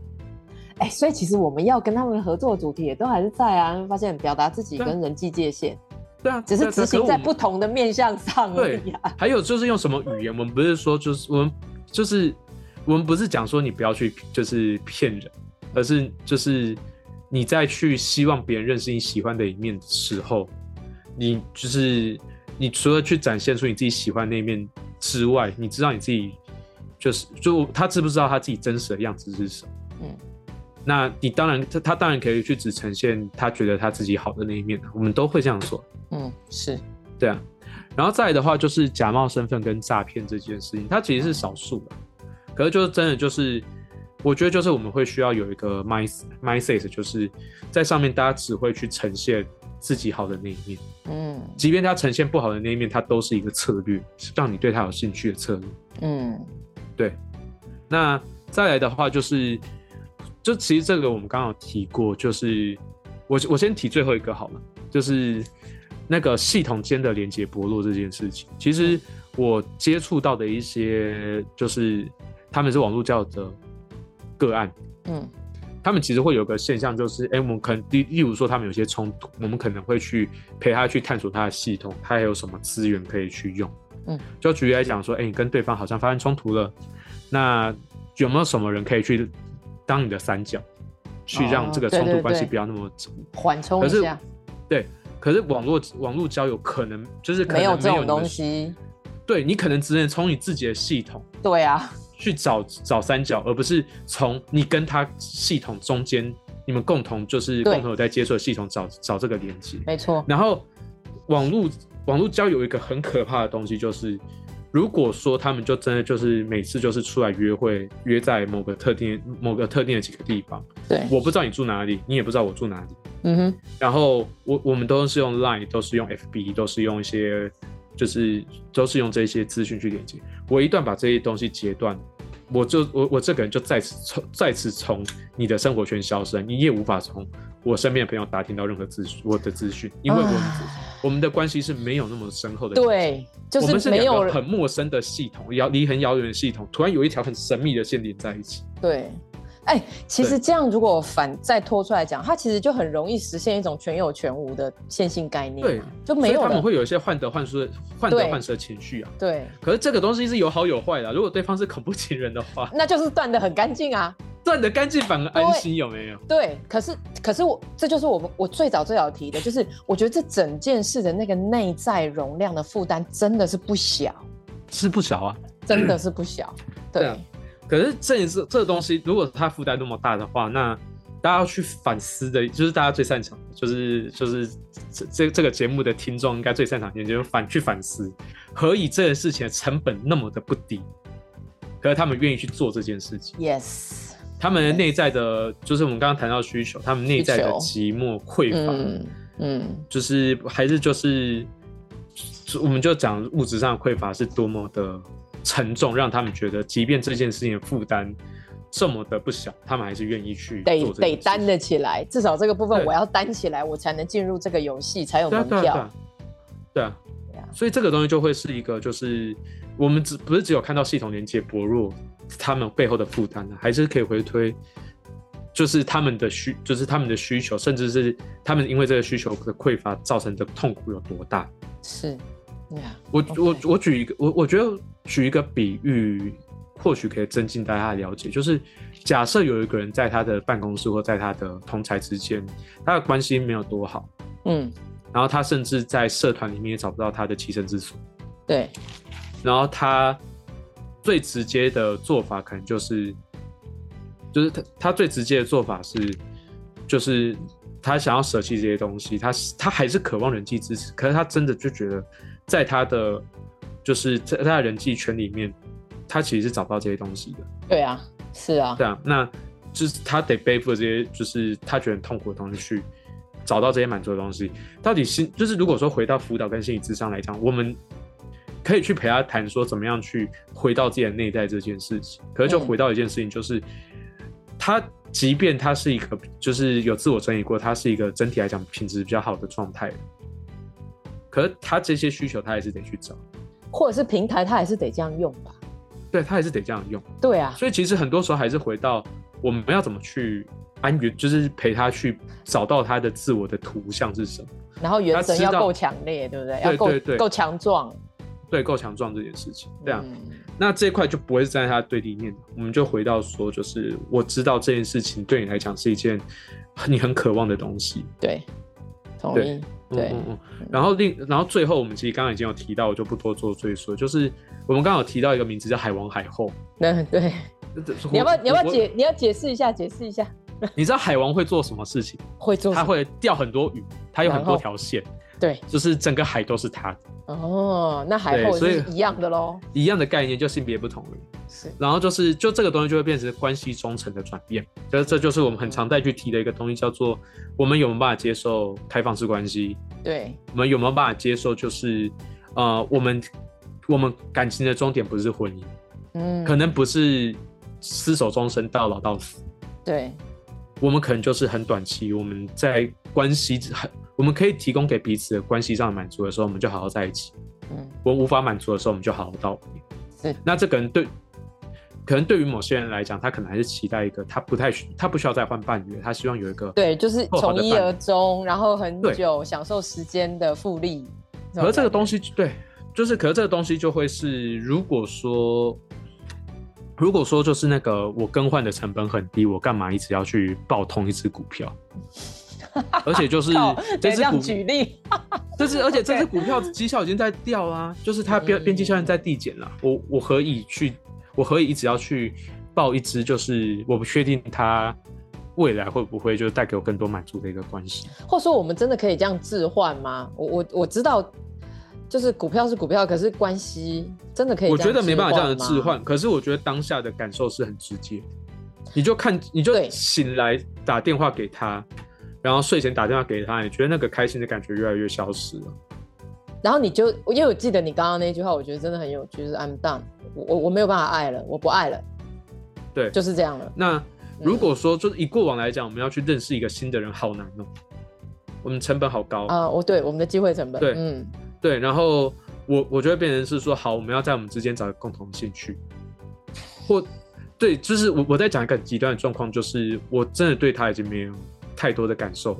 哎、欸，所以其实我们要跟他们合作的主题也都还是在啊，发现表达自己跟人际界限。对啊，只是执行在不同的面向上而已啊。还有就是用什么语言，我们不是说就是我们就是我们不是讲说你不要去就是骗人，而是就是你在去希望别人认识你喜欢的一面的时候，你就是你除了去展现出你自己喜欢那一面之外，你知道你自己就是就他知不知道他自己真实的样子是什么？嗯。那你当然，他他当然可以去只呈现他觉得他自己好的那一面，我们都会这样说。嗯，是，对啊。然后再来的话，就是假冒身份跟诈骗这件事情，它其实是少数的。可是就是真的就是，我觉得就是我们会需要有一个 mind mindset，就是在上面大家只会去呈现自己好的那一面。嗯，即便他呈现不好的那一面，它都是一个策略，是让你对他有兴趣的策略。嗯，对。那再来的话就是。就其实这个我们刚刚有提过，就是我我先提最后一个好了，就是那个系统间的连接薄弱这件事情。其实我接触到的一些就是他们是网络交友的个案，嗯，他们其实会有个现象，就是哎，我们可能例例如说他们有些冲突，我们可能会去陪他去探索他的系统，他还有什么资源可以去用，嗯，就举例来讲说，哎，你跟对方好像发生冲突了，那有没有什么人可以去？当你的三角，去让这个冲突关系不要那么缓冲一下。对，可是网络网络交友可能就是可能没有这种东西。对，你可能只能从你自己的系统，对啊，去找找三角，而不是从你跟他系统中间，你们共同就是共同有在接触的系统找找这个连接。没错。然后网络网络交友一个很可怕的东西就是。如果说他们就真的就是每次就是出来约会，约在某个特定某个特定的几个地方，对，我不知道你住哪里，你也不知道我住哪里，嗯哼，然后我我们都是用 Line，都是用 FB，都是用一些就是都是用这些资讯去连接，我一旦把这些东西截断。我就我我这个人就再次从再次从你的生活圈消失，你也无法从我身边的朋友打听到任何资讯，我的资讯，因为我们、啊、我们的关系是没有那么深厚的。对，就是，我们是两个很陌生的系统，遥离很遥远的系统，突然有一条很神秘的线连在一起。对。哎、欸，其实这样如果反再拖出来讲，它其实就很容易实现一种全有全无的线性概念。对，就没有他们会有一些患得患失、患得患失的情绪啊。对。可是这个东西是有好有坏的，如果对方是恐怖情人的话，那就是断的很干净啊。断的干净反而安心，有没有？对。可是，可是我这就是我们我最早最早提的，就是我觉得这整件事的那个内在容量的负担真的是不小，是不小啊，真的是不小。对。对可是这也是这个东西，如果它负担那么大的话，那大家要去反思的，就是大家最擅长的，就是就是这这这个节目的听众应该最擅长的，就是反去反思，何以这件事情的成本那么的不低，可是他们愿意去做这件事情？Yes，他们内在的，就是我们刚刚谈到需求，他们内在的寂寞匮乏，嗯，嗯，就是还是就是，我们就讲物质上的匮乏是多么的。沉重，让他们觉得，即便这件事情的负担这么的不小，他们还是愿意去得得担得起来。至少这个部分我要担起来，我才能进入这个游戏，才有门票。对啊，对啊，对啊，所以这个东西就会是一个，就是我们只不是只有看到系统连接薄弱，他们背后的负担呢，还是可以回推，就是他们的需，就是他们的需求，甚至是他们因为这个需求的匮乏造成的痛苦有多大？是。我我我举一个，我我觉得举一个比喻，或许可以增进大家的了解。就是假设有一个人在他的办公室或在他的同才之间，他的关系没有多好，嗯，然后他甚至在社团里面也找不到他的栖身之所，对，然后他最直接的做法可能就是，就是他他最直接的做法是，就是他想要舍弃这些东西，他他还是渴望人际支持，可是他真的就觉得。在他的就是在他的人际圈里面，他其实是找不到这些东西的。对啊，是啊，对啊，那就是他得背负这些，就是他觉得很痛苦的东西，去找到这些满足的东西。到底心就是如果说回到辅导跟心理咨商来讲，我们可以去陪他谈说怎么样去回到自己的内在这件事情。可是就回到一件事情，就是、嗯、他即便他是一个就是有自我整理过，他是一个整体来讲品质比较好的状态。可是他这些需求他还是得去找，或者是平台他还是得这样用吧？对，他还是得这样用。对啊，所以其实很多时候还是回到我们要怎么去安于，就是陪他去找到他的自我的图像是什么，然后原神要够强烈，对不对？要够够强壮。对，够强壮这件事情，这样，嗯、那这一块就不会是在他对立面。我们就回到说，就是我知道这件事情对你来讲是一件你很渴望的东西。对，同意。对，嗯嗯嗯。然后另，然后最后我们其实刚刚已经有提到，我就不多做赘述。就是我们刚刚有提到一个名字叫海王海后。那对。你要不要？你要不要解？你要解释一下，解释一下。你知道海王会做什么事情？会做。他会钓很多鱼，他有很多条线。对，就是整个海都是他的哦。那海后是一样的喽，一样的概念，就性别不同而已。是，然后就是就这个东西就会变成关系忠诚的转变。这这就是我们很常再去提的一个东西，叫做我们有没有办法接受开放式关系？对，我们有没有办法接受？就是呃，我们我们感情的终点不是婚姻，嗯，可能不是厮守终身到老到死。对，我们可能就是很短期，我们在关系很。我们可以提供给彼此的关系上的满足的时候，我们就好好在一起。嗯，我无法满足的时候，我们就好好道别。是，那这个人对，可能对于某些人来讲，他可能还是期待一个，他不太需，他不需要再换伴侣，他希望有一个对，就是从一而终，然后很久享受时间的复利。可是这个东西，对，就是，可是这个东西就会是，如果说，如果说就是那个我更换的成本很低，我干嘛一直要去抱同一只股票？而且就是这只股，举例，这是而且这只股票绩效已经在掉啦，就是它边边际效应在递减了。我我何以去，我何以一直要去抱一只，就是我不确定它未来会不会就带给我更多满足的一个关系。或者说，我们真的可以这样置换吗？我我我知道，就是股票是股票，可是关系真的可以？我觉得没办法这样的置换，可是我觉得当下的感受是很直接。你就看，你就醒来打电话给他。然后睡前打电话给他，你觉得那个开心的感觉越来越消失了。然后你就，因为我记得你刚刚那句话，我觉得真的很有趣，就是 I'm done，我我我没有办法爱了，我不爱了。对，就是这样了。那如果说，就是以过往来讲，我们要去认识一个新的人，好难哦。我们成本好高啊！我对我们的机会成本，对，嗯，对。然后我我觉得变成是说，好，我们要在我们之间找共同兴趣，或对，就是我我在讲一个极端的状况，就是我真的对他已经没有。太多的感受，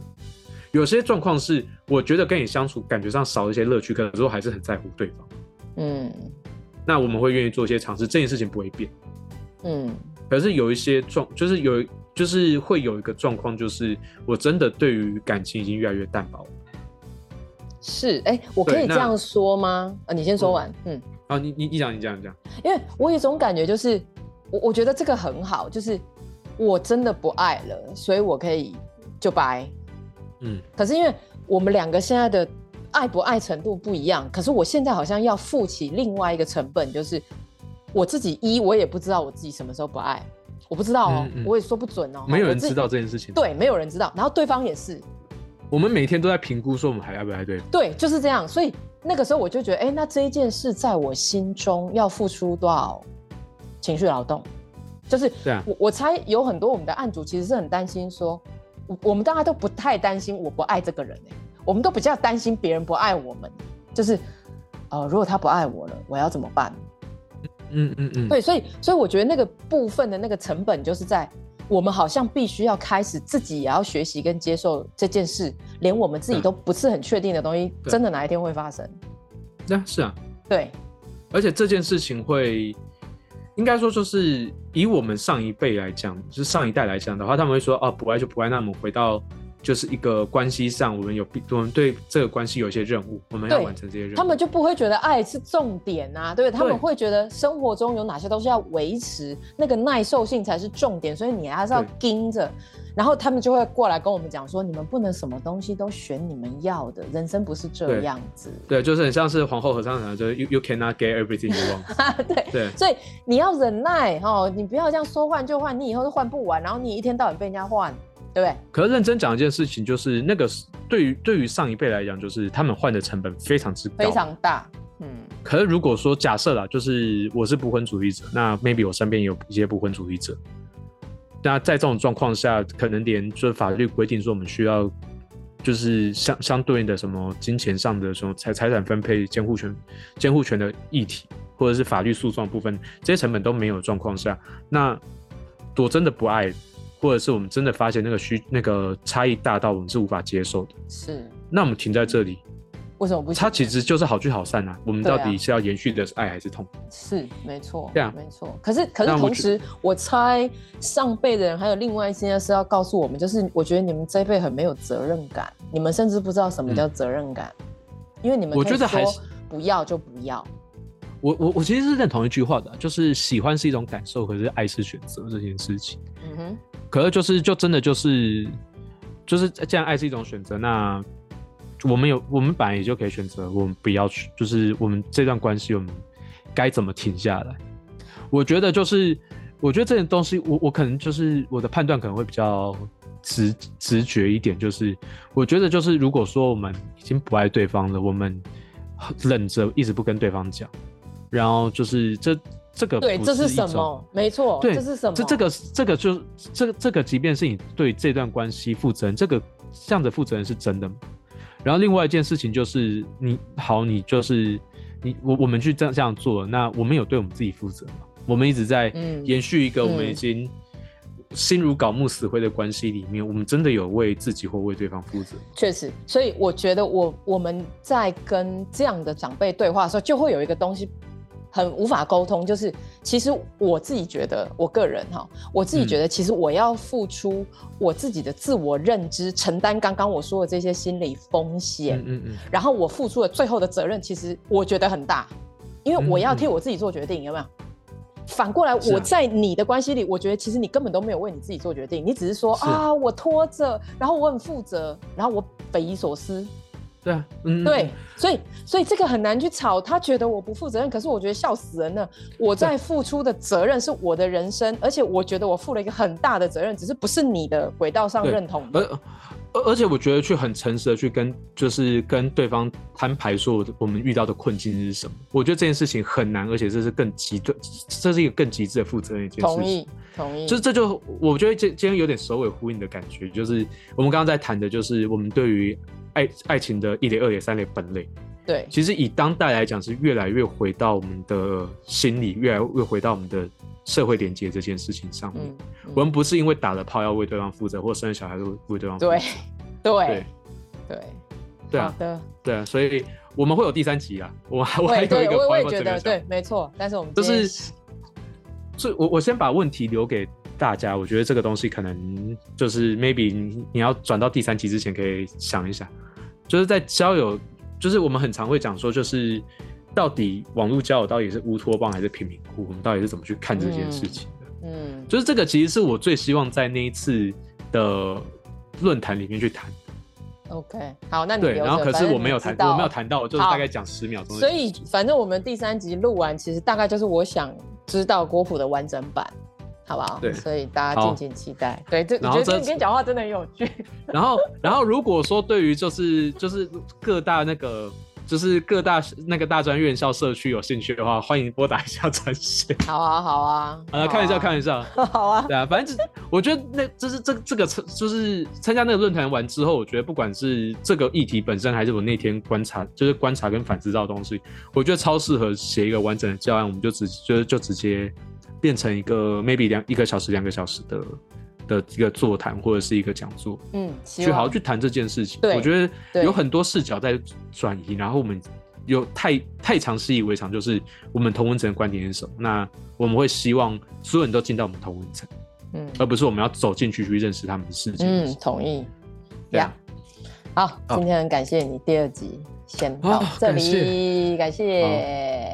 有些状况是我觉得跟你相处感觉上少一些乐趣，可是我还是很在乎对方。嗯，那我们会愿意做一些尝试，这件事情不会变。嗯，可是有一些状，就是有，就是会有一个状况，就是我真的对于感情已经越来越淡薄。是，哎、欸，我可以这样说吗？啊，你先说完。嗯，啊，你你你讲，你讲，你讲。因为我有一种感觉，就是我我觉得这个很好，就是我真的不爱了，所以我可以。就掰，嗯，可是因为我们两个现在的爱不爱程度不一样，可是我现在好像要负起另外一个成本，就是我自己一我也不知道我自己什么时候不爱，我不知道哦，嗯嗯、我也说不准哦，没有人知道这件事情，对，没有人知道，然后对方也是，我们每天都在评估说我们还要不爱对，对，就是这样，所以那个时候我就觉得，哎、欸，那这一件事在我心中要付出多少情绪劳动，就是我我猜有很多我们的案主其实是很担心说。我们大家都不太担心我不爱这个人，我们都比较担心别人不爱我们，就是，呃，如果他不爱我了，我要怎么办？嗯嗯嗯，对，所以所以我觉得那个部分的那个成本，就是在我们好像必须要开始自己也要学习跟接受这件事，连我们自己都不是很确定的东西，真的哪一天会发生？那是啊，对，而且这件事情会。应该说，就是以我们上一辈来讲，就是上一代来讲的话，他们会说：“哦，不爱就不爱。”那我们回到就是一个关系上，我们有我们对这个关系有一些任务，我们要完成这些任务。他们就不会觉得爱是重点啊，对不对？他们会觉得生活中有哪些东西要维持，那个耐受性才是重点，所以你还是要盯着。然后他们就会过来跟我们讲说：“你们不能什么东西都选你们要的，人生不是这样子。”对，就是很像是皇后和尚讲的，就是 “you you cannot get everything you want。”对对，所以你要忍耐哦，你不要这样说换就换，你以后都换不完，然后你一天到晚被人家换，对？可是认真讲一件事情，就是那个对于对于上一辈来讲，就是他们换的成本非常之高，非常大。嗯。可是如果说假设啦，就是我是不婚主义者，那 maybe 我身边也有一些不婚主义者。那在这种状况下，可能连就是法律规定说我们需要就是相相对应的什么金钱上的什么财财产分配、监护权、监护权的议题，或者是法律诉讼部分，这些成本都没有状况下，那我真的不爱，或者是我们真的发现那个需那个差异大到我们是无法接受的，是，那我们停在这里。为什么不？它其实就是好聚好散啊。我们到底是要延续的是爱还是痛？啊、是没错，对啊，没错。可是可是同时，我，我猜上辈的人还有另外一些是要告诉我们，就是我觉得你们这一辈很没有责任感，你们甚至不知道什么叫责任感，嗯、因为你们我觉得还是不要就不要。我我我其实是认同一句话的，就是喜欢是一种感受，可是爱是选择这件事情。嗯哼。可是就是就真的就是就是既然爱是一种选择，那。我们有，我们本来也就可以选择，我们不要去，就是我们这段关系，我们该怎么停下来？我觉得就是，我觉得这件东西，我我可能就是我的判断可能会比较直直觉一点，就是我觉得就是，如果说我们已经不爱对方了，我们忍着一直不跟对方讲，然后就是这这个对，这是什么？没错，对，这是什么？这这个这个就这个这个，即便是你对这段关系负责任，这个这样的负责任是真的吗？然后另外一件事情就是，你好，你就是你我我们去这样这样做，那我们有对我们自己负责吗？我们一直在延续一个我们已经心如槁木死灰的关系里面，嗯、我们真的有为自己或为对方负责？确实，所以我觉得我我们在跟这样的长辈对话的时候，就会有一个东西。很无法沟通，就是其实我自己觉得，我个人哈，我自己觉得，其实我要付出我自己的自我认知，嗯、承担刚刚我说的这些心理风险，嗯嗯，嗯然后我付出了最后的责任，其实我觉得很大，因为我要替我自己做决定，有没有？反过来，我在你的关系里，我觉得其实你根本都没有为你自己做决定，你只是说是啊，我拖着，然后我很负责，然后我匪夷所思。对啊，嗯，对，所以所以这个很难去吵。他觉得我不负责任，可是我觉得笑死人了。我在付出的责任是我的人生，而且我觉得我负了一个很大的责任，只是不是你的轨道上认同的。而而而且我觉得去很诚实的去跟就是跟对方摊牌说我们遇到的困境是什么。我觉得这件事情很难，而且这是更极端，这是一个更极致的负责任一件事情。同意，同意。就是这就我觉得今今天有点首尾呼应的感觉，就是我们刚刚在谈的就是我们对于。爱爱情的一类、二类、三类本类，对，其实以当代来讲，是越来越回到我们的心理，越来越回到我们的社会连接这件事情上面。嗯嗯、我们不是因为打了炮要为对方负责，或生了小孩都为对方负责。对，对，对，对，对啊，对啊，所以我们会有第三集啊。我我还有一个我，我也觉得对，没错。但是我们就是，所以我我先把问题留给。大家，我觉得这个东西可能就是 maybe 你你要转到第三期之前，可以想一想，就是在交友，就是我们很常会讲说，就是到底网络交友到底是乌托邦还是贫民窟，我们到底是怎么去看这件事情的？嗯，嗯就是这个其实是我最希望在那一次的论坛里面去谈。OK，好，那你对，然后可是我没有谈，我没有谈到，就是大概讲十秒钟。所以反正我们第三集录完，其实大概就是我想知道国普的完整版。好不好？对，所以大家敬请期待。对，这我觉得今天讲话真的很有趣。然后，然后如果说对于就是就是各大那个就是各大那个大专院校社区有兴趣的话，欢迎拨打一下专线。好啊，好啊，好啊，看一下，看一下。好啊，对啊，反正我觉得那就是这这个就是参加那个论坛完之后，我觉得不管是这个议题本身，还是我那天观察，就是观察跟反思到的东西，我觉得超适合写一个完整的教案，我们就直就就直接。变成一个 maybe 两一个小时两个小时的的一个座谈或者是一个讲座，嗯，去好好去谈这件事情。我觉得有很多视角在转移，然后我们有太太常习以为常，就是我们同文层的观点是什么？那我们会希望所有人都进到我们同文层，嗯，而不是我们要走进去去认识他们的世界。嗯，同意。对啊，好，今天很感谢你，第二集先到这里，感谢。